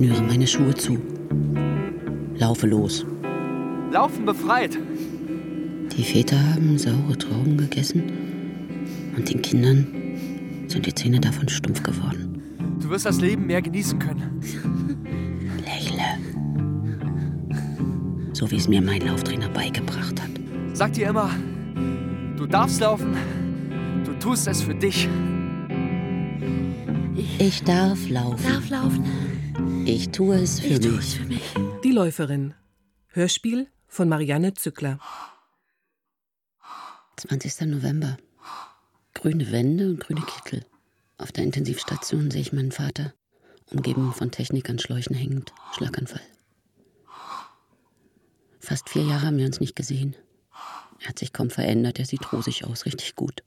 Schnüre meine Schuhe zu. Laufe los. Laufen befreit. Die Väter haben saure Trauben gegessen und den Kindern sind die Zähne davon stumpf geworden. Du wirst das Leben mehr genießen können. Lächle. So wie es mir mein Lauftrainer beigebracht hat. Sag dir immer, du darfst laufen, du tust es für dich. Ich darf laufen. Darf laufen. Ich tue es für tue mich. für mich. Die Läuferin. Hörspiel von Marianne Zückler. 20. November. Grüne Wände und grüne Kittel. Auf der Intensivstation sehe ich meinen Vater, umgeben von Technik an Schläuchen hängend, Schlaganfall. Fast vier Jahre haben wir uns nicht gesehen. Er hat sich kaum verändert, er sieht rosig aus, richtig gut.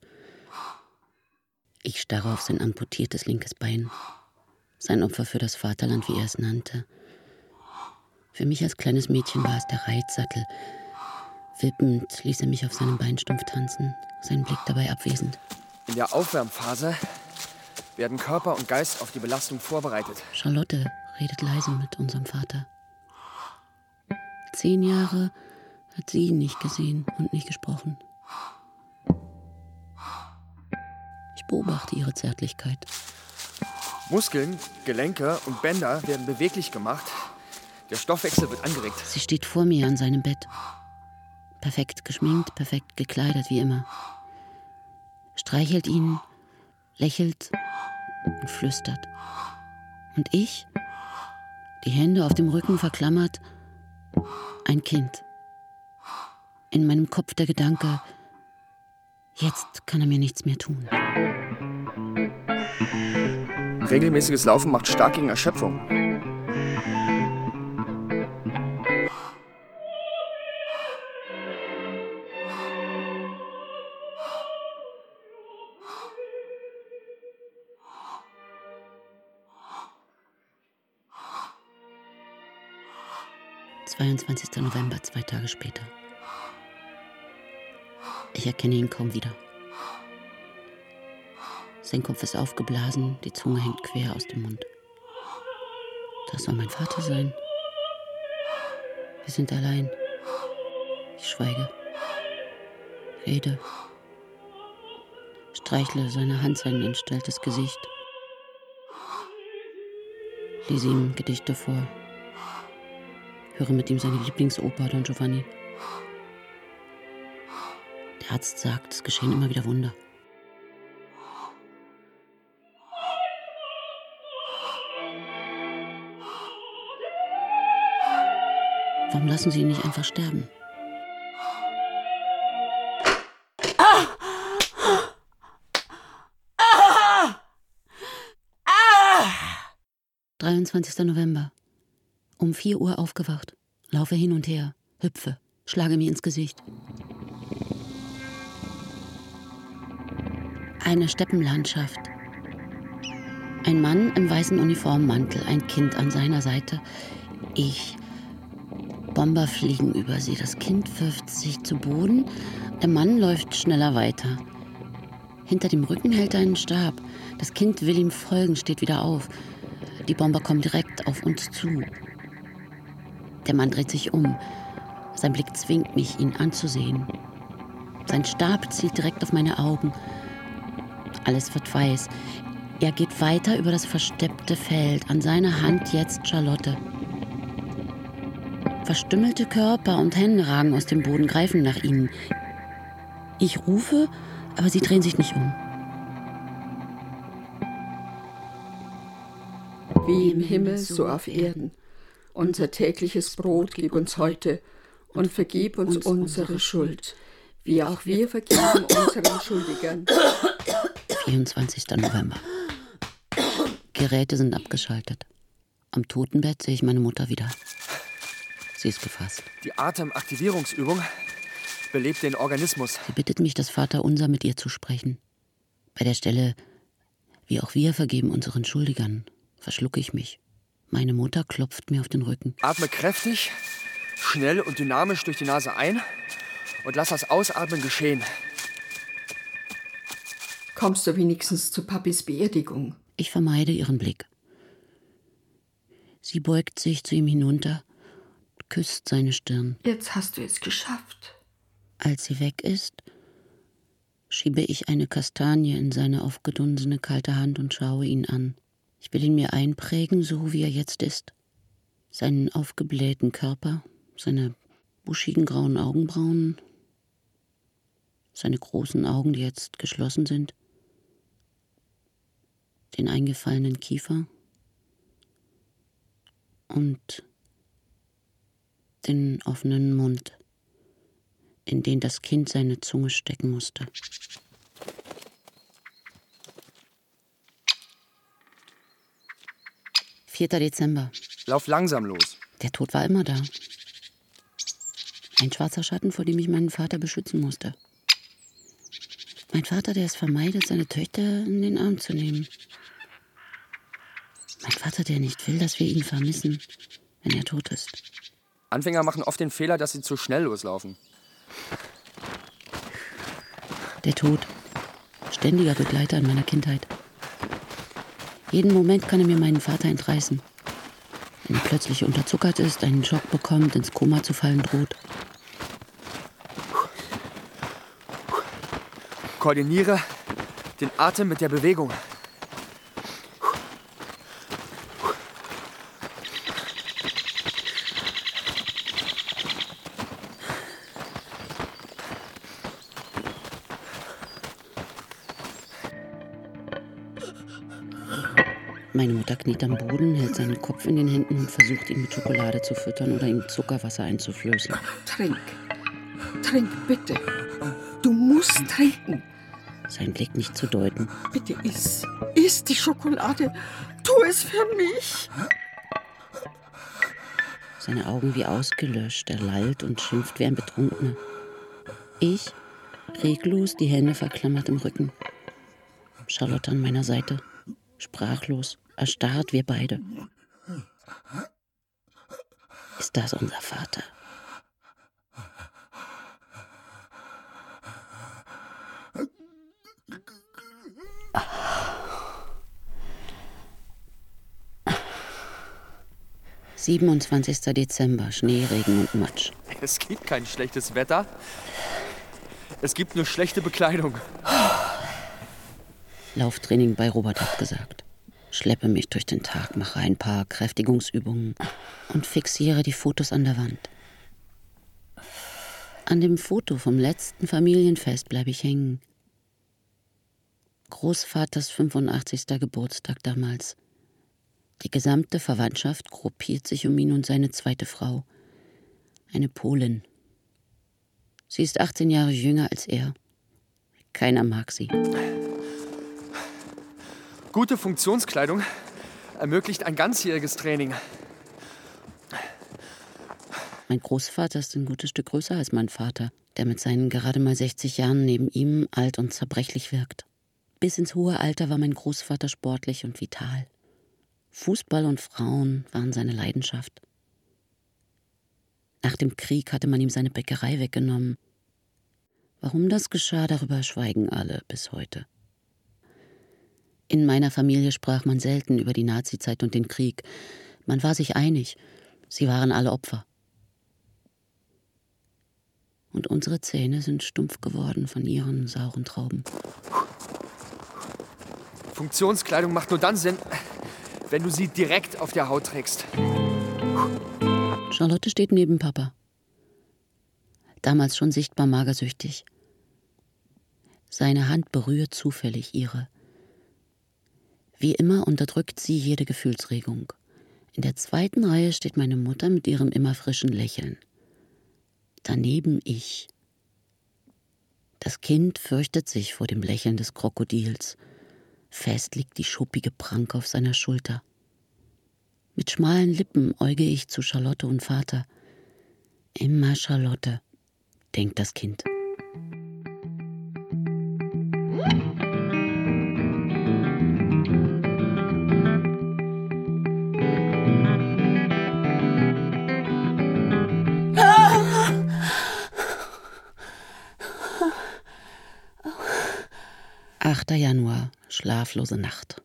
Ich starre auf sein amputiertes linkes Bein. Sein Opfer für das Vaterland, wie er es nannte. Für mich als kleines Mädchen war es der Reitsattel, Wippend ließ er mich auf seinem Beinstumpf tanzen, sein Blick dabei abwesend. In der Aufwärmphase werden Körper und Geist auf die Belastung vorbereitet. Charlotte redet leise mit unserem Vater. Zehn Jahre hat sie ihn nicht gesehen und nicht gesprochen. Ich beobachte ihre Zärtlichkeit. Muskeln, Gelenke und Bänder werden beweglich gemacht. Der Stoffwechsel wird angeregt. Sie steht vor mir an seinem Bett. Perfekt geschminkt, perfekt gekleidet, wie immer. Streichelt ihn, lächelt und flüstert. Und ich, die Hände auf dem Rücken verklammert, ein Kind. In meinem Kopf der Gedanke, jetzt kann er mir nichts mehr tun. Regelmäßiges Laufen macht stark gegen Erschöpfung. – 22. November, zwei Tage später. Ich erkenne ihn kaum wieder. Sein Kopf ist aufgeblasen, die Zunge hängt quer aus dem Mund. Das soll mein Vater sein. Wir sind allein. Ich schweige. Rede. Streichle seine Hand sein entstelltes Gesicht. Lese ihm Gedichte vor. Höre mit ihm seine Lieblingsoper Don Giovanni. Der Arzt sagt, es geschehen immer wieder Wunder. Warum lassen Sie ihn nicht einfach sterben? Ah! 23. November. Um 4 Uhr aufgewacht. Laufe hin und her, hüpfe, schlage mir ins Gesicht. Eine Steppenlandschaft. Ein Mann im weißen Uniformmantel, ein Kind an seiner Seite. Ich. Bomber fliegen über sie. Das Kind wirft sich zu Boden. Der Mann läuft schneller weiter. Hinter dem Rücken hält er einen Stab. Das Kind will ihm folgen, steht wieder auf. Die Bomber kommen direkt auf uns zu. Der Mann dreht sich um. Sein Blick zwingt mich, ihn anzusehen. Sein Stab zielt direkt auf meine Augen. Alles wird weiß. Er geht weiter über das versteppte Feld. An seiner Hand jetzt Charlotte. Verstümmelte Körper und Hände ragen aus dem Boden, greifen nach ihnen. Ich rufe, aber sie drehen sich nicht um. Wie im Himmel, so auf Erden. Unser tägliches Brot gib uns heute und vergib uns unsere Schuld, wie auch wir vergeben unseren Schuldigern. 24. November. Geräte sind abgeschaltet. Am Totenbett sehe ich meine Mutter wieder. Sie ist gefasst. Die Atemaktivierungsübung belebt den Organismus. Sie bittet mich, das Vaterunser mit ihr zu sprechen. Bei der Stelle, wie auch wir vergeben unseren Schuldigern, verschlucke ich mich. Meine Mutter klopft mir auf den Rücken. Atme kräftig, schnell und dynamisch durch die Nase ein und lass das Ausatmen geschehen. Kommst du wenigstens zu Papis Beerdigung? Ich vermeide ihren Blick. Sie beugt sich zu ihm hinunter, küsst seine Stirn. Jetzt hast du es geschafft. Als sie weg ist, schiebe ich eine Kastanie in seine aufgedunsene kalte Hand und schaue ihn an. Ich will ihn mir einprägen, so wie er jetzt ist. Seinen aufgeblähten Körper, seine buschigen grauen Augenbrauen, seine großen Augen, die jetzt geschlossen sind, den eingefallenen Kiefer und den offenen Mund, in den das Kind seine Zunge stecken musste. 4. Dezember. Lauf langsam los. Der Tod war immer da. Ein schwarzer Schatten, vor dem ich meinen Vater beschützen musste. Mein Vater, der es vermeidet, seine Töchter in den Arm zu nehmen. Mein Vater, der nicht will, dass wir ihn vermissen, wenn er tot ist. Anfänger machen oft den Fehler, dass sie zu schnell loslaufen. Der Tod. Ständiger Begleiter in meiner Kindheit. Jeden Moment kann er mir meinen Vater entreißen. Wenn er plötzlich unterzuckert ist, einen Schock bekommt, ins Koma zu fallen droht. Koordiniere den Atem mit der Bewegung. Meine Mutter kniet am Boden, hält seinen Kopf in den Händen und versucht, ihn mit Schokolade zu füttern oder ihm Zuckerwasser einzuflößen. Trink. Trink, bitte. Du musst trinken. Sein Blick nicht zu deuten. Bitte iss. Iss die Schokolade. Tu es für mich. Seine Augen wie ausgelöscht. Er lallt und schimpft wie ein Betrunkener. Ich, reglos, die Hände verklammert im Rücken. Charlotte an meiner Seite. Sprachlos, erstarrt wir beide. Ist das unser Vater? Siebenundzwanzigster Dezember, Schnee, Regen und Matsch. Es gibt kein schlechtes Wetter. Es gibt nur schlechte Bekleidung. Lauftraining bei Robert abgesagt. Schleppe mich durch den Tag, mache ein paar Kräftigungsübungen und fixiere die Fotos an der Wand. An dem Foto vom letzten Familienfest bleibe ich hängen. Großvaters 85. Geburtstag damals. Die gesamte Verwandtschaft gruppiert sich um ihn und seine zweite Frau, eine Polin. Sie ist 18 Jahre jünger als er. Keiner mag sie. Gute Funktionskleidung ermöglicht ein ganzjähriges Training. Mein Großvater ist ein gutes Stück größer als mein Vater, der mit seinen gerade mal 60 Jahren neben ihm alt und zerbrechlich wirkt. Bis ins hohe Alter war mein Großvater sportlich und vital. Fußball und Frauen waren seine Leidenschaft. Nach dem Krieg hatte man ihm seine Bäckerei weggenommen. Warum das geschah, darüber schweigen alle bis heute. In meiner Familie sprach man selten über die Nazizeit und den Krieg. Man war sich einig, sie waren alle Opfer. Und unsere Zähne sind stumpf geworden von ihren sauren Trauben. Funktionskleidung macht nur dann Sinn, wenn du sie direkt auf der Haut trägst. Charlotte steht neben Papa. Damals schon sichtbar magersüchtig. Seine Hand berührt zufällig ihre. Wie immer unterdrückt sie jede Gefühlsregung. In der zweiten Reihe steht meine Mutter mit ihrem immer frischen Lächeln. Daneben ich. Das Kind fürchtet sich vor dem Lächeln des Krokodils. Fest liegt die schuppige Pranke auf seiner Schulter. Mit schmalen Lippen äuge ich zu Charlotte und Vater. Immer Charlotte, denkt das Kind. Achter Januar, schlaflose Nacht.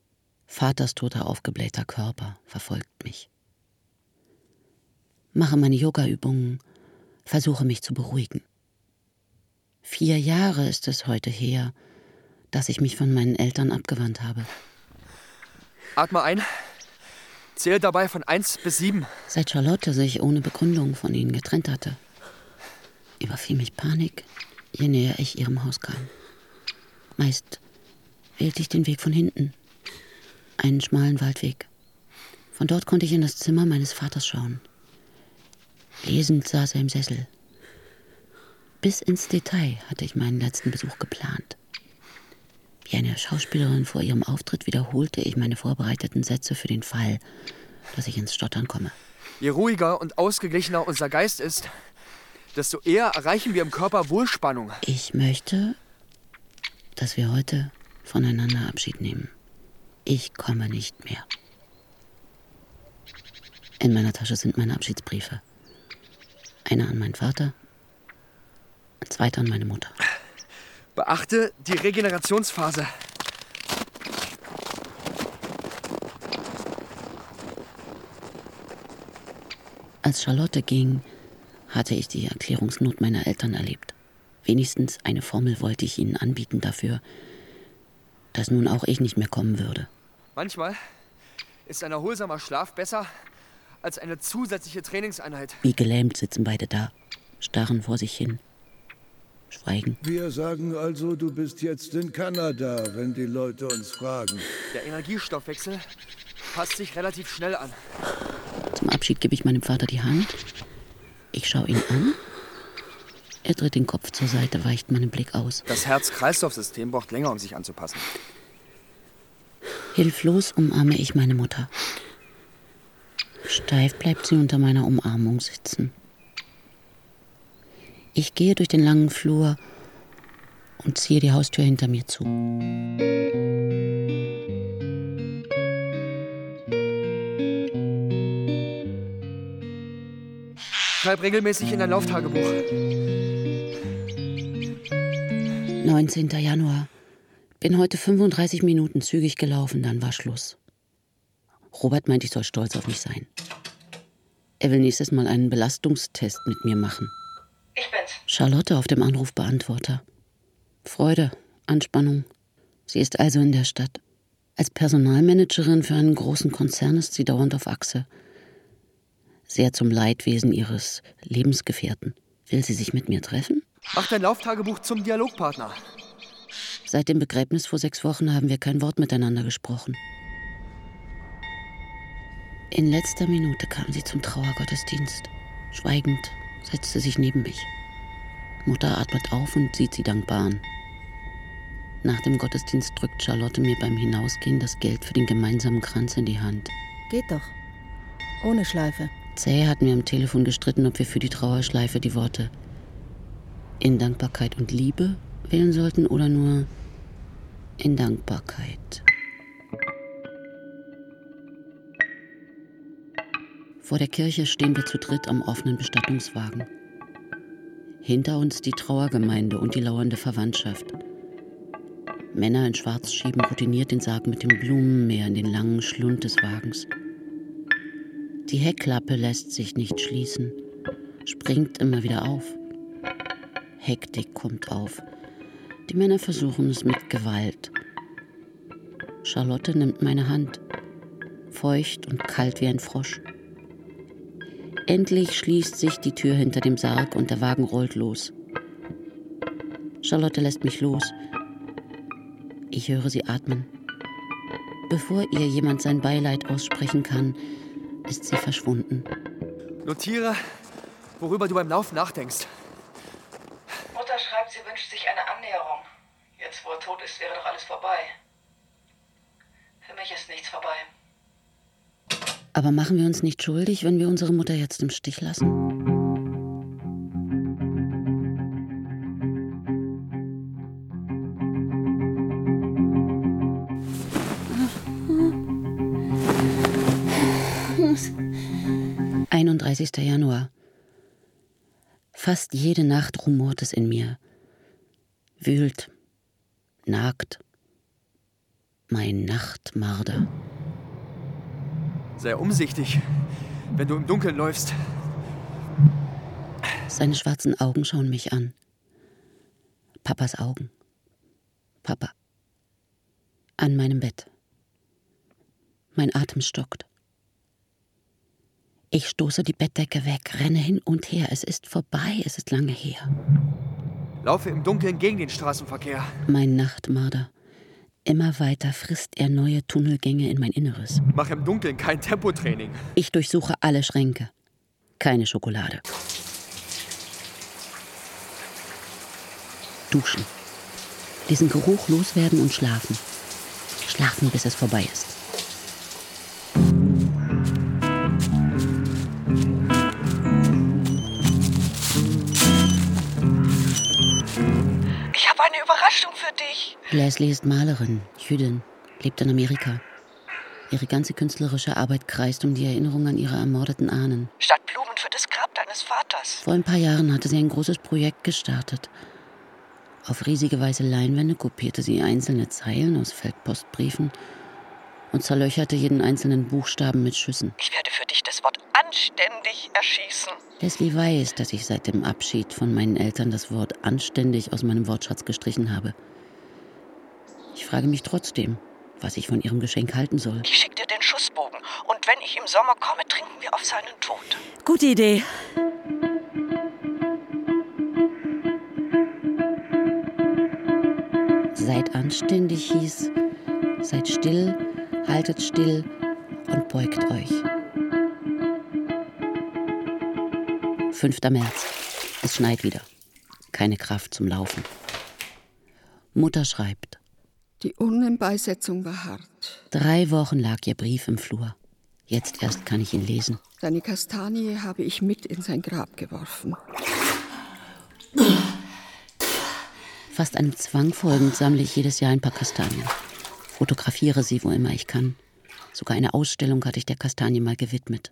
Vaters toter aufgeblähter Körper verfolgt mich. mache meine Yoga-Übungen, versuche mich zu beruhigen. Vier Jahre ist es heute her, dass ich mich von meinen Eltern abgewandt habe. Atme ein. Zähle dabei von eins bis sieben. Seit Charlotte sich ohne Begründung von ihnen getrennt hatte, überfiel mich Panik, je näher ich ihrem Haus kam. Meist wählte ich den Weg von hinten, einen schmalen Waldweg. Von dort konnte ich in das Zimmer meines Vaters schauen. Lesend saß er im Sessel. Bis ins Detail hatte ich meinen letzten Besuch geplant. Wie eine Schauspielerin vor ihrem Auftritt wiederholte ich meine vorbereiteten Sätze für den Fall, dass ich ins Stottern komme. Je ruhiger und ausgeglichener unser Geist ist, desto eher erreichen wir im Körper Wohlspannung. Ich möchte, dass wir heute voneinander Abschied nehmen. Ich komme nicht mehr. In meiner Tasche sind meine Abschiedsbriefe. Einer an meinen Vater, ein zweiter an meine Mutter. Beachte die Regenerationsphase. Als Charlotte ging, hatte ich die Erklärungsnot meiner Eltern erlebt. Wenigstens eine Formel wollte ich ihnen anbieten dafür, dass nun auch ich nicht mehr kommen würde. Manchmal ist ein erholsamer Schlaf besser als eine zusätzliche Trainingseinheit. Wie gelähmt sitzen beide da, starren vor sich hin. Schweigen. Wir sagen also, du bist jetzt in Kanada, wenn die Leute uns fragen. Der Energiestoffwechsel passt sich relativ schnell an. Zum Abschied gebe ich meinem Vater die Hand. Ich schaue ihn an. Er dreht den Kopf zur Seite, weicht meinen Blick aus. Das Herz-Kreislauf-System braucht länger, um sich anzupassen. Hilflos umarme ich meine Mutter. Steif bleibt sie unter meiner Umarmung sitzen. Ich gehe durch den langen Flur und ziehe die Haustür hinter mir zu. Schreib regelmäßig in dein Lauftagebuch. 19. Januar. Bin heute 35 Minuten zügig gelaufen, dann war Schluss. Robert meint, ich soll stolz auf mich sein. Er will nächstes Mal einen Belastungstest mit mir machen. Ich bin's. Charlotte auf dem Anrufbeantworter. Freude, Anspannung. Sie ist also in der Stadt. Als Personalmanagerin für einen großen Konzern ist sie dauernd auf Achse. Sehr zum Leidwesen ihres Lebensgefährten. Will sie sich mit mir treffen? Mach dein Lauftagebuch zum Dialogpartner. Seit dem Begräbnis vor sechs Wochen haben wir kein Wort miteinander gesprochen. In letzter Minute kam sie zum Trauergottesdienst. Schweigend setzte sich neben mich. Mutter atmet auf und sieht sie dankbar an. Nach dem Gottesdienst drückt Charlotte mir beim Hinausgehen das Geld für den gemeinsamen Kranz in die Hand. Geht doch. Ohne Schleife. Zäh hat mir am Telefon gestritten, ob wir für die Trauerschleife die Worte in Dankbarkeit und Liebe wählen sollten oder nur in Dankbarkeit. Vor der Kirche stehen wir zu dritt am offenen Bestattungswagen. Hinter uns die Trauergemeinde und die lauernde Verwandtschaft. Männer in Schwarz schieben routiniert den Sarg mit dem Blumenmeer in den langen Schlund des Wagens. Die Heckklappe lässt sich nicht schließen, springt immer wieder auf. Hektik kommt auf. Die Männer versuchen es mit Gewalt. Charlotte nimmt meine Hand, feucht und kalt wie ein Frosch. Endlich schließt sich die Tür hinter dem Sarg und der Wagen rollt los. Charlotte lässt mich los. Ich höre sie atmen. Bevor ihr jemand sein Beileid aussprechen kann, ist sie verschwunden. Notiere, worüber du beim Laufen nachdenkst. Mutter schreibt, sie wünscht sich eine Annäherung. Jetzt, wo er tot ist, wäre doch alles vorbei. Für mich ist nichts vorbei. Aber machen wir uns nicht schuldig, wenn wir unsere Mutter jetzt im Stich lassen? Januar. Fast jede Nacht rumort es in mir. Wühlt, nagt. Mein Nachtmarder. Sei umsichtig, wenn du im Dunkeln läufst. Seine schwarzen Augen schauen mich an. Papas Augen. Papa. An meinem Bett. Mein Atem stockt. Ich stoße die Bettdecke weg, renne hin und her. Es ist vorbei, es ist lange her. Laufe im Dunkeln gegen den Straßenverkehr. Mein Nachtmarder. Immer weiter frisst er neue Tunnelgänge in mein Inneres. Mach im Dunkeln kein Tempotraining. Ich durchsuche alle Schränke. Keine Schokolade. Duschen. Diesen Geruch loswerden und schlafen. Schlafen, bis es vorbei ist. Ich habe eine Überraschung für dich. Leslie ist Malerin, Jüdin, lebt in Amerika. Ihre ganze künstlerische Arbeit kreist um die Erinnerung an ihre ermordeten Ahnen. Statt Blumen für das Grab deines Vaters. Vor ein paar Jahren hatte sie ein großes Projekt gestartet. Auf riesige weiße Leinwände kopierte sie einzelne Zeilen aus Feldpostbriefen und zerlöcherte jeden einzelnen Buchstaben mit Schüssen. Ich werde für dich das Wort anständig erschießen. Leslie weiß, dass ich seit dem Abschied von meinen Eltern das Wort anständig aus meinem Wortschatz gestrichen habe. Ich frage mich trotzdem, was ich von ihrem Geschenk halten soll. Ich schicke dir den Schussbogen. Und wenn ich im Sommer komme, trinken wir auf seinen Tod. Gute Idee. Seid anständig hieß, seid still, haltet still und beugt euch. 5. März. Es schneit wieder. Keine Kraft zum Laufen. Mutter schreibt. Die Urnenbeisetzung war hart. Drei Wochen lag ihr Brief im Flur. Jetzt erst kann ich ihn lesen. Deine Kastanie habe ich mit in sein Grab geworfen. Fast einem Zwang folgend sammle ich jedes Jahr ein paar Kastanien. Fotografiere sie, wo immer ich kann. Sogar eine Ausstellung hatte ich der Kastanie mal gewidmet.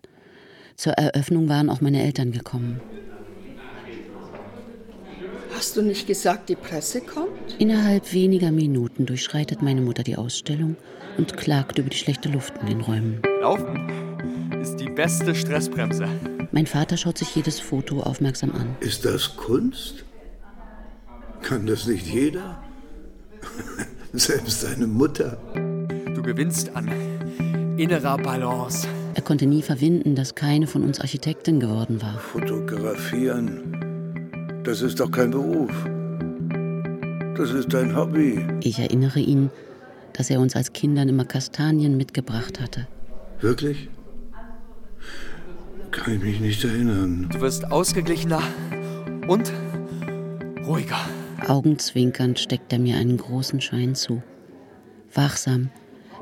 Zur Eröffnung waren auch meine Eltern gekommen. Hast du nicht gesagt, die Presse kommt? Innerhalb weniger Minuten durchschreitet meine Mutter die Ausstellung und klagt über die schlechte Luft in den Räumen. Laufen ist die beste Stressbremse. Mein Vater schaut sich jedes Foto aufmerksam an. Ist das Kunst? Kann das nicht jeder? Selbst seine Mutter. Du gewinnst an innerer Balance. Er konnte nie verwinden, dass keine von uns Architektin geworden war. Fotografieren, das ist doch kein Beruf. Das ist ein Hobby. Ich erinnere ihn, dass er uns als Kindern immer Kastanien mitgebracht hatte. Wirklich? Kann ich mich nicht erinnern. Du wirst ausgeglichener und ruhiger. Augenzwinkernd steckt er mir einen großen Schein zu. Wachsam,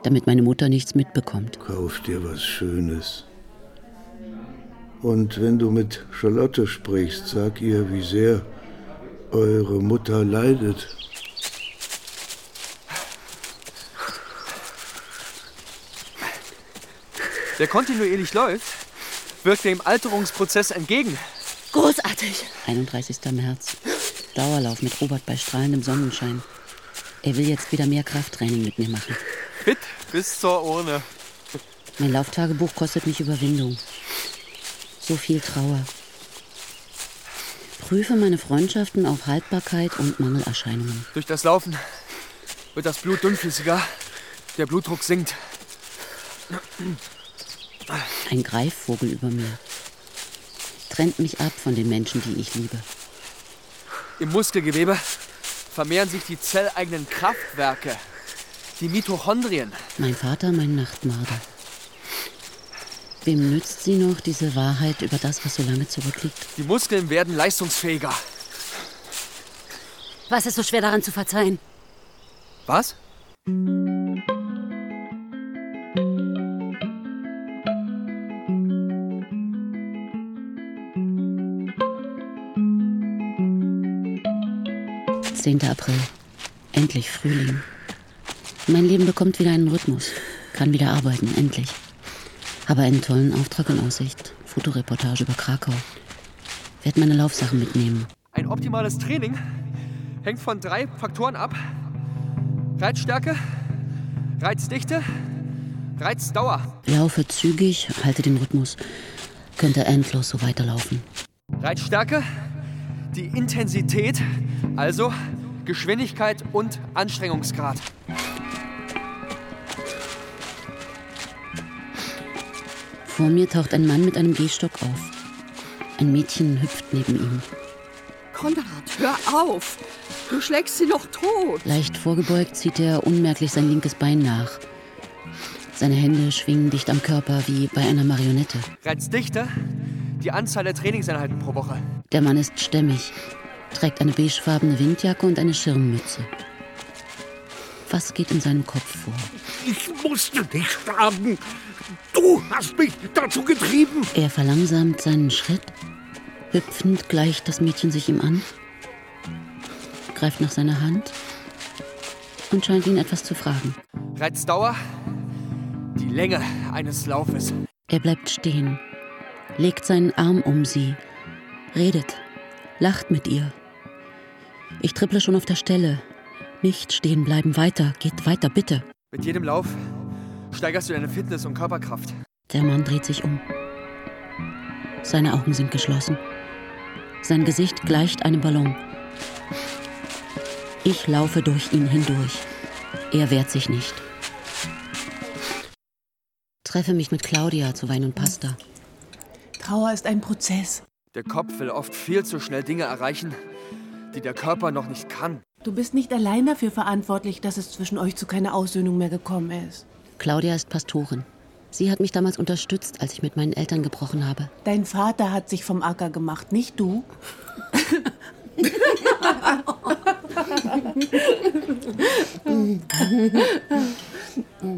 damit meine Mutter nichts mitbekommt. Kauf dir was Schönes. Und wenn du mit Charlotte sprichst, sag ihr, wie sehr eure Mutter leidet. Wer kontinuierlich läuft, wirkt dem Alterungsprozess entgegen. Großartig. 31. März. Dauerlauf mit Robert bei strahlendem Sonnenschein. Er will jetzt wieder mehr Krafttraining mit mir machen. Fit bis zur Urne. Mein Lauftagebuch kostet mich Überwindung. So viel Trauer. Prüfe meine Freundschaften auf Haltbarkeit und Mangelerscheinungen. Durch das Laufen wird das Blut dünnflüssiger, der Blutdruck sinkt. Ein Greifvogel über mir. Trennt mich ab von den Menschen, die ich liebe. Im Muskelgewebe vermehren sich die zelleigenen Kraftwerke, die Mitochondrien. Mein Vater, mein Nachtmarder. Wem nützt sie noch diese Wahrheit über das, was so lange zurückliegt? Die Muskeln werden leistungsfähiger. Was ist so schwer daran zu verzeihen? Was? Zehnter April. Endlich Frühling. Mein Leben bekommt wieder einen Rhythmus. Kann wieder arbeiten, endlich. Habe einen tollen Auftrag in Aussicht. Fotoreportage über Krakau. Werd meine Laufsachen mitnehmen. Ein optimales Training hängt von drei Faktoren ab. Reizstärke, Reizdichte, Reizdauer. Laufe zügig, halte den Rhythmus. Könnte endlos so weiterlaufen. Reizstärke die Intensität, also Geschwindigkeit und Anstrengungsgrad. Vor mir taucht ein Mann mit einem Gehstock auf. Ein Mädchen hüpft neben ihm. Konrad, hör auf! Du schlägst sie noch tot! Leicht vorgebeugt zieht er unmerklich sein linkes Bein nach. Seine Hände schwingen dicht am Körper wie bei einer Marionette. Reizt dichter die Anzahl der Trainingseinheiten pro Woche. Der Mann ist stämmig, trägt eine beigefarbene Windjacke und eine Schirmmütze. Was geht in seinem Kopf vor? Ich musste dich schlagen. Du hast mich dazu getrieben. Er verlangsamt seinen Schritt. Hüpfend gleicht das Mädchen sich ihm an, greift nach seiner Hand und scheint ihn etwas zu fragen. Reizdauer, die Länge eines Laufes. Er bleibt stehen, legt seinen Arm um sie, redet, lacht mit ihr. Ich tripple schon auf der Stelle. Nicht stehen bleiben, weiter, geht weiter, bitte. Mit jedem Lauf steigerst du deine Fitness und Körperkraft. Der Mann dreht sich um. Seine Augen sind geschlossen. Sein Gesicht gleicht einem Ballon. Ich laufe durch ihn hindurch. Er wehrt sich nicht. Treffe mich mit Claudia zu Wein und Pasta. Trauer ist ein Prozess. Der Kopf will oft viel zu schnell Dinge erreichen, die der Körper noch nicht kann. Du bist nicht allein dafür verantwortlich, dass es zwischen euch zu keiner Aussöhnung mehr gekommen ist. Claudia ist Pastorin. Sie hat mich damals unterstützt, als ich mit meinen Eltern gebrochen habe. Dein Vater hat sich vom Acker gemacht, nicht du.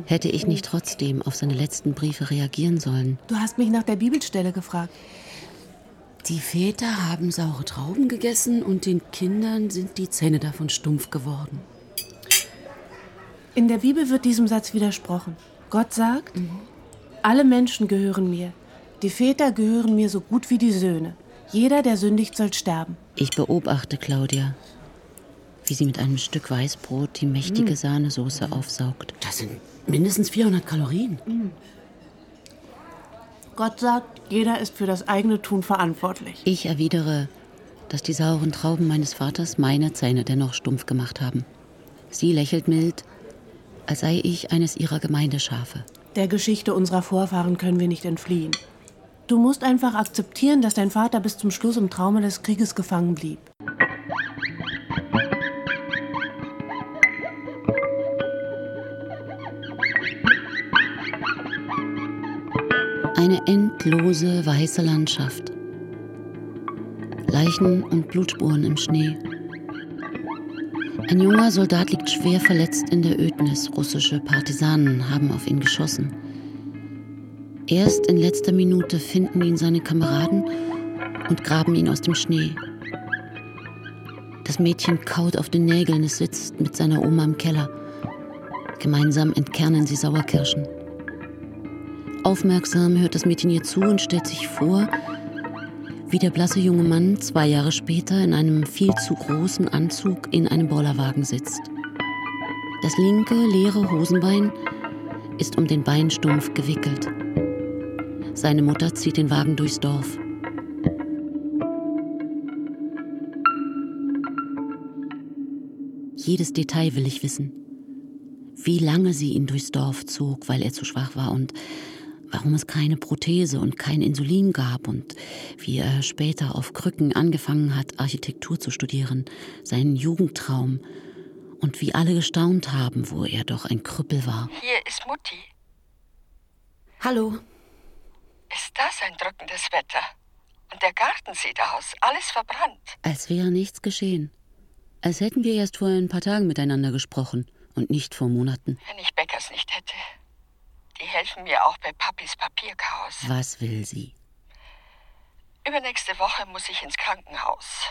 Hätte ich nicht trotzdem auf seine letzten Briefe reagieren sollen? Du hast mich nach der Bibelstelle gefragt. Die Väter haben saure Trauben gegessen und den Kindern sind die Zähne davon stumpf geworden. In der Bibel wird diesem Satz widersprochen. Gott sagt, alle Menschen gehören mir. Die Väter gehören mir so gut wie die Söhne. Jeder, der sündigt, soll sterben. Ich beobachte Claudia, wie sie mit einem Stück Weißbrot die mächtige Sahnesoße aufsaugt. Das sind mindestens 400 Kalorien. Gott sagt, jeder ist für das eigene Tun verantwortlich. Ich erwidere, dass die sauren Trauben meines Vaters meine Zähne dennoch stumpf gemacht haben. Sie lächelt mild, als sei ich eines ihrer Gemeindeschafe. Der Geschichte unserer Vorfahren können wir nicht entfliehen. Du musst einfach akzeptieren, dass dein Vater bis zum Schluss im Traume des Krieges gefangen blieb. Eine endlose weiße Landschaft. Leichen und Blutspuren im Schnee. Ein junger Soldat liegt schwer verletzt in der Ödnis. Russische Partisanen haben auf ihn geschossen. Erst in letzter Minute finden ihn seine Kameraden und graben ihn aus dem Schnee. Das Mädchen kaut auf den Nägeln, es sitzt mit seiner Oma im Keller. Gemeinsam entkernen sie Sauerkirschen. Aufmerksam hört das Mädchen ihr zu und stellt sich vor, wie der blasse junge Mann zwei Jahre später in einem viel zu großen Anzug in einem Bollerwagen sitzt. Das linke, leere Hosenbein ist um den Beinstumpf gewickelt. Seine Mutter zieht den Wagen durchs Dorf. Jedes Detail will ich wissen. Wie lange sie ihn durchs Dorf zog, weil er zu schwach war und warum es keine Prothese und kein Insulin gab und wie er später auf Krücken angefangen hat, Architektur zu studieren, seinen Jugendtraum und wie alle gestaunt haben, wo er doch ein Krüppel war. Hier ist Mutti. Hallo. Ist das ein drückendes Wetter? Und der Garten sieht aus, alles verbrannt. Als wäre nichts geschehen. Als hätten wir erst vor ein paar Tagen miteinander gesprochen und nicht vor Monaten. Wenn ich Bäckers nicht hätte. Die helfen mir auch bei Papis Papierchaos. Was will sie? Übernächste Woche muss ich ins Krankenhaus.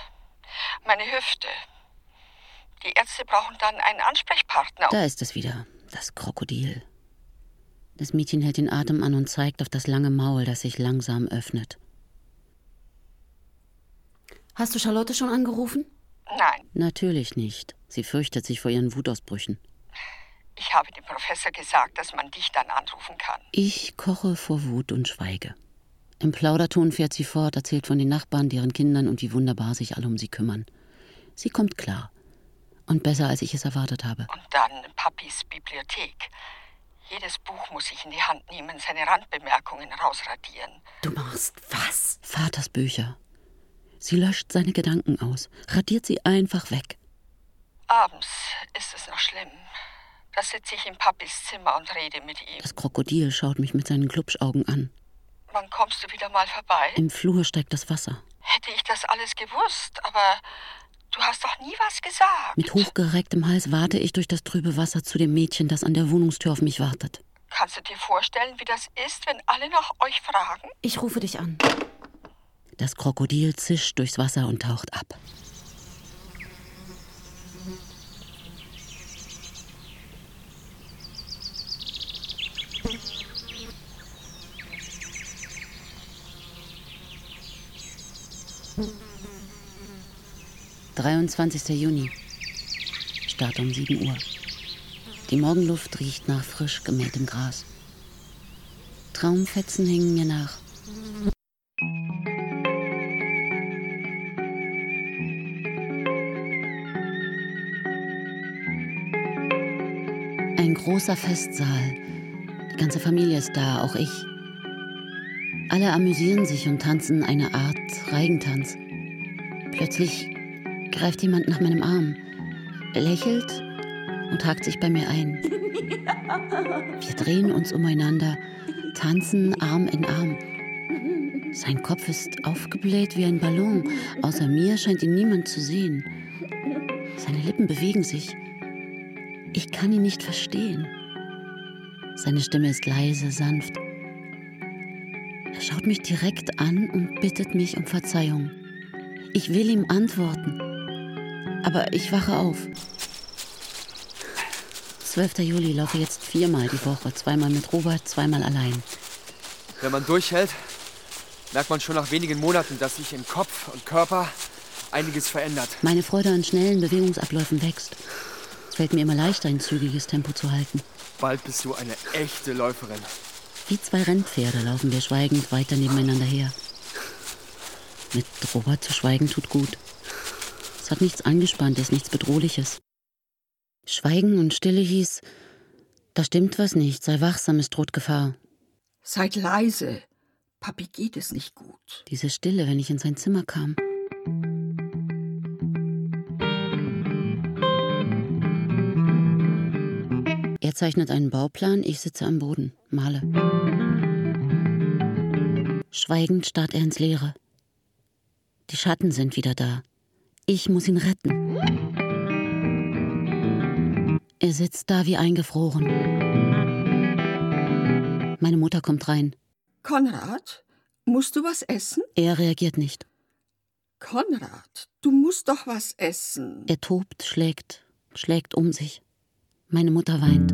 Meine Hüfte. Die Ärzte brauchen dann einen Ansprechpartner. Da ist es wieder, das Krokodil. Das Mädchen hält den Atem an und zeigt auf das lange Maul, das sich langsam öffnet. Hast du Charlotte schon angerufen? Nein, Natürlich nicht. Sie fürchtet sich vor ihren Wutausbrüchen. Ich habe dem Professor gesagt, dass man dich dann anrufen kann. Ich koche vor Wut und schweige. Im Plauderton fährt sie fort, erzählt von den Nachbarn, deren Kindern und wie wunderbar sich alle um sie kümmern. Sie kommt klar. Und besser, als ich es erwartet habe. Und dann Papis Bibliothek. Jedes Buch muss ich in die Hand nehmen, seine Randbemerkungen rausradieren. Du machst was? Vaters Bücher. Sie löscht seine Gedanken aus, radiert sie einfach weg. Abends ist es noch schlimm. Da sitze ich in Papis Zimmer und rede mit ihm. Das Krokodil schaut mich mit seinen Glubschaugen an. Wann kommst du wieder mal vorbei? Im Flur steigt das Wasser. Hätte ich das alles gewusst, aber du hast doch nie was gesagt. Mit hochgerecktem Hals warte ich durch das trübe Wasser zu dem Mädchen, das an der Wohnungstür auf mich wartet. Kannst du dir vorstellen, wie das ist, wenn alle nach euch fragen? Ich rufe dich an. Das Krokodil zischt durchs Wasser und taucht ab. Dreiundzwanzigster Juni. Start um 7 Uhr. Die Morgenluft riecht nach frisch gemähtem Gras. Traumfetzen hängen mir nach. Ein großer Festsaal. Die ganze Familie ist da, auch ich. Alle amüsieren sich und tanzen eine Art Reigentanz. Plötzlich greift jemand nach meinem Arm, lächelt und hakt sich bei mir ein. Wir drehen uns umeinander, tanzen Arm in Arm. Sein Kopf ist aufgebläht wie ein Ballon. Außer mir scheint ihn niemand zu sehen. Seine Lippen bewegen sich. Ich kann ihn nicht verstehen. Seine Stimme ist leise, sanft. Er schaut mich direkt an und bittet mich um Verzeihung. Ich will ihm antworten. Aber ich wache auf. 12. Juli laufe jetzt viermal die Woche. Zweimal mit Robert, zweimal allein. Wenn man durchhält, merkt man schon nach wenigen Monaten, dass sich in Kopf und Körper einiges verändert. Meine Freude an schnellen Bewegungsabläufen wächst. Es fällt mir immer leichter, ein zügiges Tempo zu halten. Bald bist du eine echte Läuferin. Wie zwei Rennpferde laufen wir schweigend weiter nebeneinander her. Mit Robert zu schweigen tut gut. Es hat nichts Angespanntes, nichts Bedrohliches. Schweigen und Stille hieß, da stimmt was nicht, sei wachsam, es droht Gefahr. Seid leise. Papi geht es nicht gut. Diese Stille, wenn ich in sein Zimmer kam. Er zeichnet einen Bauplan, ich sitze am Boden, male. Schweigend starrt er ins Leere. Die Schatten sind wieder da. Ich muss ihn retten. Er sitzt da wie eingefroren. Meine Mutter kommt rein. Konrad, musst du was essen? Er reagiert nicht. Konrad, du musst doch was essen. Er tobt, schlägt, schlägt um sich. Meine Mutter weint.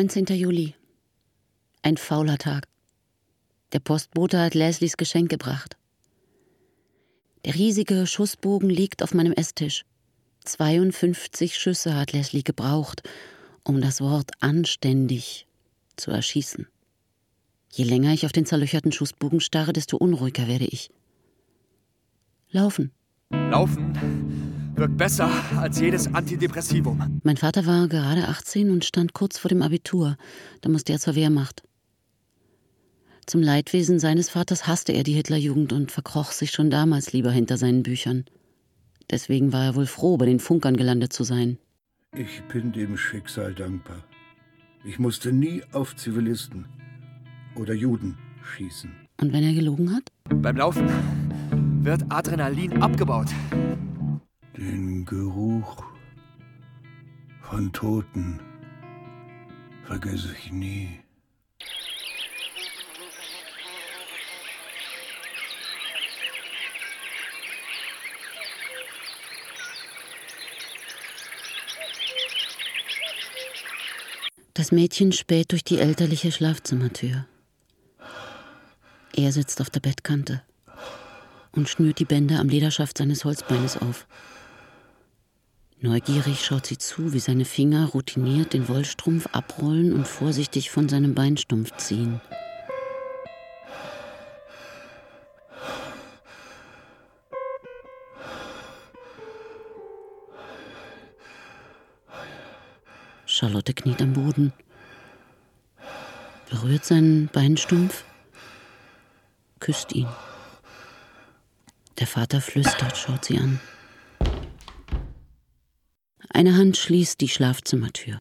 Neunzehnter Juli. Ein fauler Tag. Der Postbote hat Leslies Geschenk gebracht. Der riesige Schussbogen liegt auf meinem Esstisch. 52 Schüsse hat Leslie gebraucht, um das Wort anständig zu erschießen. Je länger ich auf den zerlöcherten Schussbogen starre, desto unruhiger werde ich. Laufen. Laufen wirkt besser als jedes Antidepressivum. Mein Vater war gerade 18 und stand kurz vor dem Abitur. Da musste er zur Wehrmacht. Zum Leidwesen seines Vaters hasste er die Hitlerjugend und verkroch sich schon damals lieber hinter seinen Büchern. Deswegen war er wohl froh, bei den Funkern gelandet zu sein. Ich bin dem Schicksal dankbar. Ich musste nie auf Zivilisten oder Juden schießen. Und wenn er gelogen hat? Beim Laufen wird Adrenalin abgebaut. Den Geruch von Toten vergesse ich nie. Das Mädchen späht durch die elterliche Schlafzimmertür. Er sitzt auf der Bettkante und schnürt die Bänder am Lederschaft seines Holzbeines auf. Neugierig schaut sie zu, wie seine Finger routiniert den Wollstrumpf abrollen und vorsichtig von seinem Beinstumpf ziehen. Charlotte kniet am Boden, berührt seinen Beinstumpf, küsst ihn. Der Vater flüstert, schaut sie an. Eine Hand schließt die Schlafzimmertür.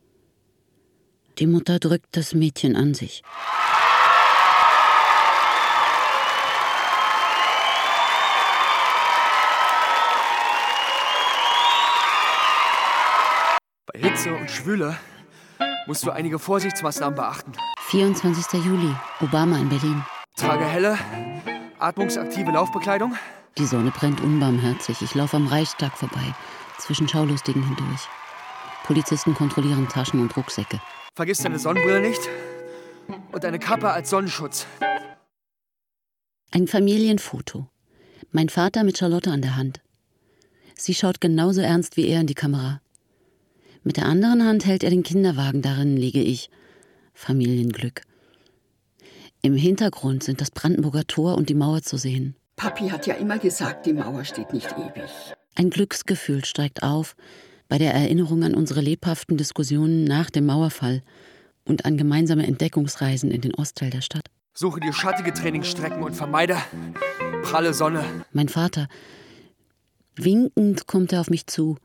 Die Mutter drückt das Mädchen an sich. Bei Hitze und Schwüle musst du einige Vorsichtsmaßnahmen beachten. 24. Juli, Obama in Berlin. Trage helle, atmungsaktive Laufbekleidung. Die Sonne brennt unbarmherzig. Ich laufe am Reichstag vorbei, zwischen Schaulustigen hindurch. Polizisten kontrollieren Taschen und Rucksäcke. Vergiss deine Sonnenbrille nicht und deine Kappe als Sonnenschutz. Ein Familienfoto. Mein Vater mit Charlotte an der Hand. Sie schaut genauso ernst wie er in die Kamera. Mit der anderen Hand hält er den Kinderwagen, darin liege ich. Familienglück. Im Hintergrund sind das Brandenburger Tor und die Mauer zu sehen. Papi hat ja immer gesagt, die Mauer steht nicht ewig. Ein Glücksgefühl steigt auf bei der Erinnerung an unsere lebhaften Diskussionen nach dem Mauerfall und an gemeinsame Entdeckungsreisen in den Ostteil der Stadt. Suche dir schattige Trainingsstrecken und vermeide pralle Sonne. Mein Vater. Winkend kommt er auf mich zu.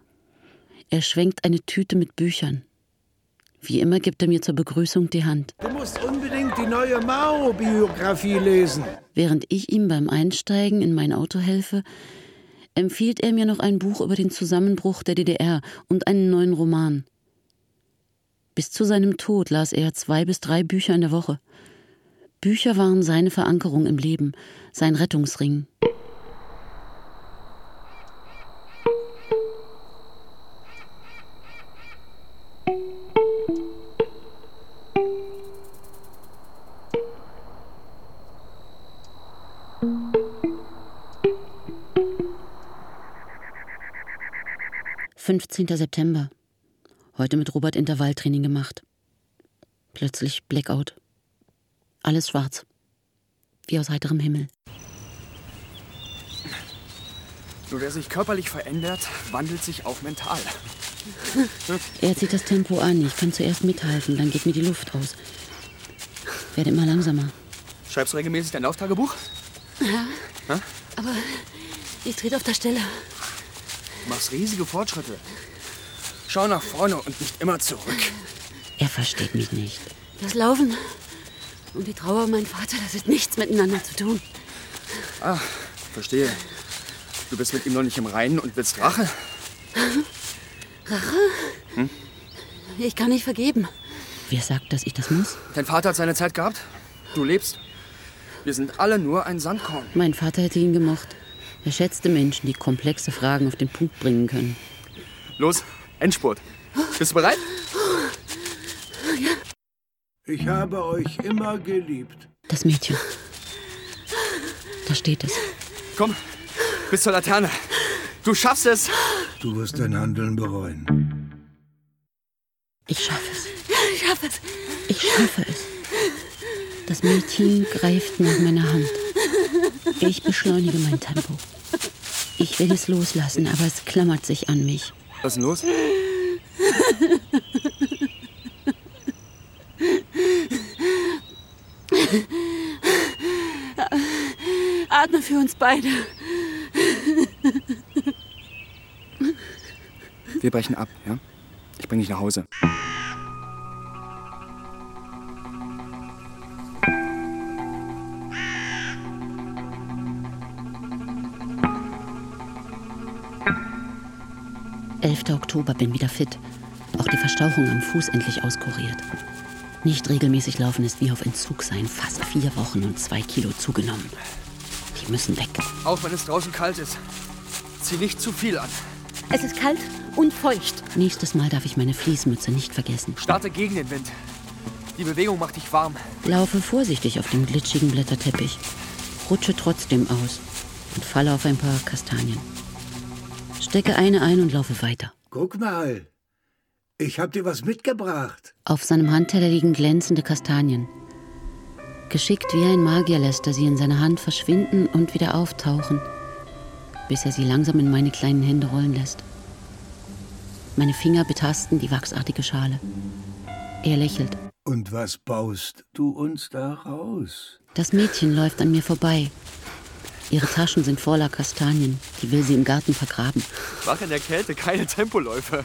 Er schwenkt eine Tüte mit Büchern. Wie immer gibt er mir zur Begrüßung die Hand. Du musst unbedingt die neue Mao-Biografie lesen. Während ich ihm beim Einsteigen in mein Auto helfe, empfiehlt er mir noch ein Buch über den Zusammenbruch der DDR und einen neuen Roman. Bis zu seinem Tod las er zwei bis drei Bücher in der Woche. Bücher waren seine Verankerung im Leben, sein Rettungsring. 15. September. Heute mit Robert Intervalltraining gemacht. Plötzlich Blackout. Alles schwarz. Wie aus heiterem Himmel. Nur wer sich körperlich verändert, wandelt sich auch mental. Er zieht das Tempo an. Ich kann zuerst mithalten, dann geht mir die Luft aus. Werde immer langsamer. Schreibst du regelmäßig dein Lauftagebuch? Ja. Ha? Aber ich trete auf der Stelle. Du machst riesige Fortschritte. Schau nach vorne und nicht immer zurück. Er versteht mich nicht. Das Laufen und die Trauer um meinen Vater, das hat nichts miteinander zu tun. Ah, verstehe. Du bist mit ihm noch nicht im Reinen und willst Rache? Rache? Hm? Ich kann nicht vergeben. Wer sagt, dass ich das muss? Dein Vater hat seine Zeit gehabt. Du lebst. Wir sind alle nur ein Sandkorn. Mein Vater hätte ihn gemocht. Er schätzte Menschen, die komplexe Fragen auf den Punkt bringen können. Los, Endspurt. Bist du bereit? Ja. Ich habe euch immer geliebt. Das Mädchen. Da steht es. Komm, bis zur Laterne. Du schaffst es. Du wirst dein Handeln bereuen. Ich schaffe es. Ich schaffe es. Ich schaffe es. Das Mädchen greift nach meiner Hand. Ich beschleunige mein Tempo. Ich will es loslassen, aber es klammert sich an mich. Was ist denn los? Atme für uns beide. Wir brechen ab, ja? Ich bringe dich nach Hause. 11. Oktober, bin wieder fit. Auch die Verstauchung am Fuß endlich auskuriert. Nicht regelmäßig laufen ist wie auf Entzug sein. Fast vier Wochen und zwei Kilo zugenommen. Die müssen weg. Auch wenn es draußen kalt ist. Zieh nicht zu viel an. Es ist kalt und feucht. Nächstes Mal darf ich meine Fließmütze nicht vergessen. Starte gegen den Wind. Die Bewegung macht dich warm. Laufe vorsichtig auf dem glitschigen Blätterteppich. Rutsche trotzdem aus und falle auf ein paar Kastanien. Stecke eine ein und laufe weiter. Guck mal. Ich hab dir was mitgebracht. Auf seinem Handteller liegen glänzende Kastanien. Geschickt wie ein Magier lässt er sie in seiner Hand verschwinden und wieder auftauchen, bis er sie langsam in meine kleinen Hände rollen lässt. Meine Finger betasten die wachsartige Schale. Er lächelt. Und was baust du uns da raus? Das Mädchen läuft an mir vorbei. Ihre Taschen sind voller Kastanien. Die will sie im Garten vergraben. Mach in der Kälte keine Tempoläufe.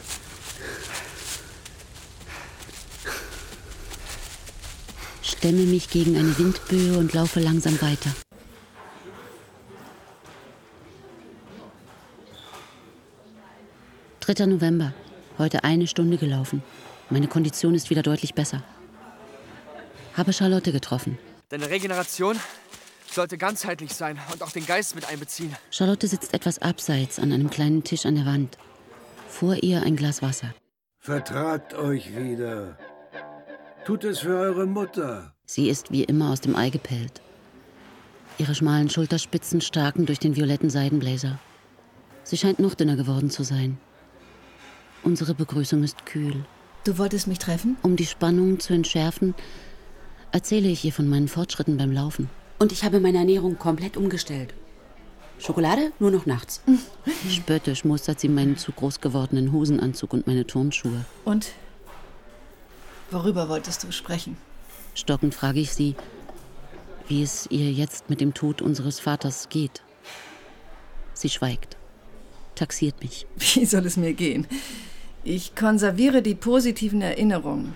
Stemme mich gegen eine Windböe und laufe langsam weiter. Dritter November. Heute eine Stunde gelaufen. Meine Kondition ist wieder deutlich besser. Habe Charlotte getroffen. Deine Regeneration sollte ganzheitlich sein und auch den Geist mit einbeziehen. Charlotte sitzt etwas abseits an einem kleinen Tisch an der Wand. Vor ihr ein Glas Wasser. Vertragt euch wieder. Tut es für eure Mutter. Sie ist wie immer aus dem Ei gepellt. Ihre schmalen Schulterspitzen staken durch den violetten Seidenblazer. Sie scheint noch dünner geworden zu sein. Unsere Begrüßung ist kühl. Du wolltest mich treffen? Um die Spannung zu entschärfen, erzähle ich ihr von meinen Fortschritten beim Laufen. Und ich habe meine Ernährung komplett umgestellt. Schokolade nur noch nachts. Spöttisch mustert sie meinen zu groß gewordenen Hosenanzug und meine Turnschuhe. Und worüber wolltest du sprechen? Stockend frage ich sie, wie es ihr jetzt mit dem Tod unseres Vaters geht. Sie schweigt, taxiert mich. Wie soll es mir gehen? Ich konserviere die positiven Erinnerungen,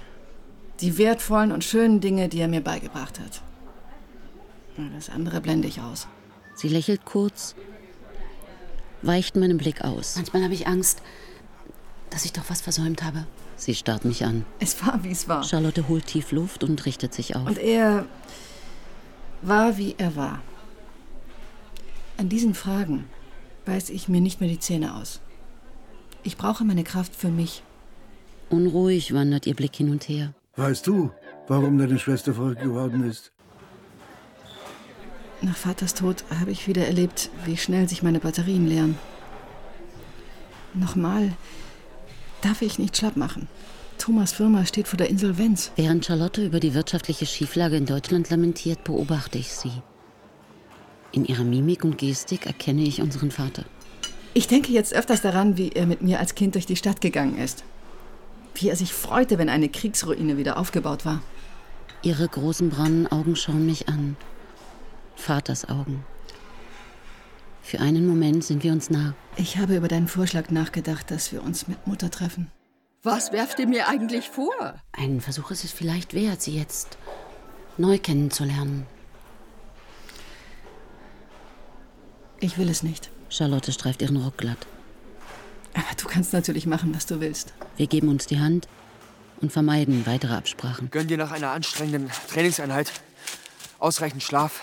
die wertvollen und schönen Dinge, die er mir beigebracht hat. Das andere blende ich aus. Sie lächelt kurz, weicht meinem Blick aus. Manchmal habe ich Angst, dass ich doch was versäumt habe. Sie starrt mich an. Es war, wie es war. Charlotte holt tief Luft und richtet sich auf. Und er war, wie er war. An diesen Fragen beiß ich mir nicht mehr die Zähne aus. Ich brauche meine Kraft für mich. Unruhig wandert ihr Blick hin und her. Weißt du, warum deine Schwester verrückt geworden ist? Nach Vaters Tod habe ich wieder erlebt, wie schnell sich meine Batterien leeren. Nochmal darf ich nicht schlapp machen. Thomas Firma steht vor der Insolvenz. Während Charlotte über die wirtschaftliche Schieflage in Deutschland lamentiert, beobachte ich sie. In ihrer Mimik und Gestik erkenne ich unseren Vater. Ich denke jetzt öfters daran, wie er mit mir als Kind durch die Stadt gegangen ist. Wie er sich freute, wenn eine Kriegsruine wieder aufgebaut war. Ihre großen braunen Augen schauen mich an. Vaters Augen. Für einen Moment sind wir uns nah. Ich habe über deinen Vorschlag nachgedacht, dass wir uns mit Mutter treffen. Was werft ihr mir eigentlich vor? Einen Versuch ist es vielleicht wert, sie jetzt neu kennenzulernen. Ich will es nicht. Charlotte streift ihren Rock glatt. Aber du kannst natürlich machen, was du willst. Wir geben uns die Hand und vermeiden weitere Absprachen. Gönn dir nach einer anstrengenden Trainingseinheit ausreichend Schlaf.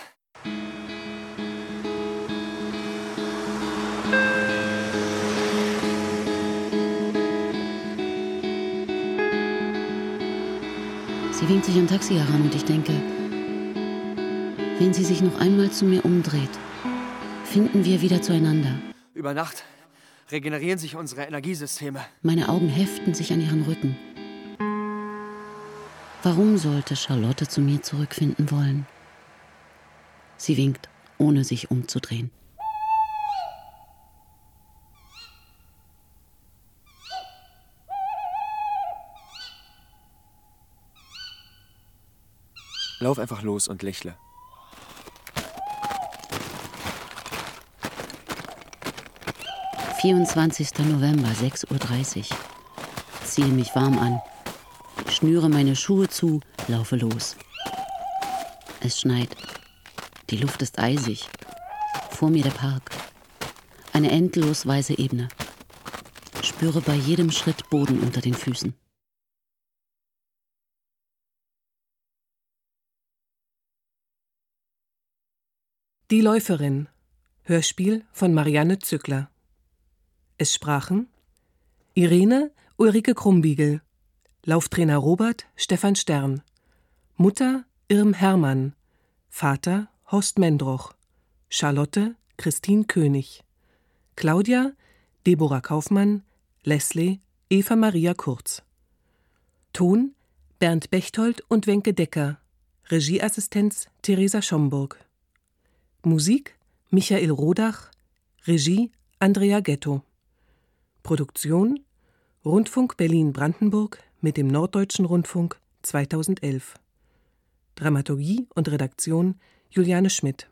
Sie winkt sich ein Taxi heran und ich denke, wenn sie sich noch einmal zu mir umdreht, finden wir wieder zueinander. Über Nacht regenerieren sich unsere Energiesysteme. Meine Augen heften sich an ihren Rücken. Warum sollte Charlotte zu mir zurückfinden wollen? Sie winkt, ohne sich umzudrehen. Lauf einfach los und lächle. »24. November, 6.30 Uhr. Ziehe mich warm an, schnüre meine Schuhe zu, laufe los. Es schneit. Die Luft ist eisig. Vor mir der Park. Eine endlos weiße Ebene. Spüre bei jedem Schritt Boden unter den Füßen. Die Läuferin. Hörspiel von Marianne Zückler. Es sprachen Irene Ulrike Krumbiegel, Lauftrainer Robert Stefan Stern, Mutter Irm Hermann, Vater Horst Mendroch, Charlotte Christine König, Claudia Deborah Kaufmann, Leslie Eva Maria Kurz. Ton Bernd Bechtold und Wenke Decker. Regieassistenz Theresa Schomburg. Musik Michael Rodach. Regie Andrea Ghetto. Produktion Rundfunk Berlin-Brandenburg mit dem Norddeutschen Rundfunk 2011. Dramaturgie und Redaktion Juliane Schmidt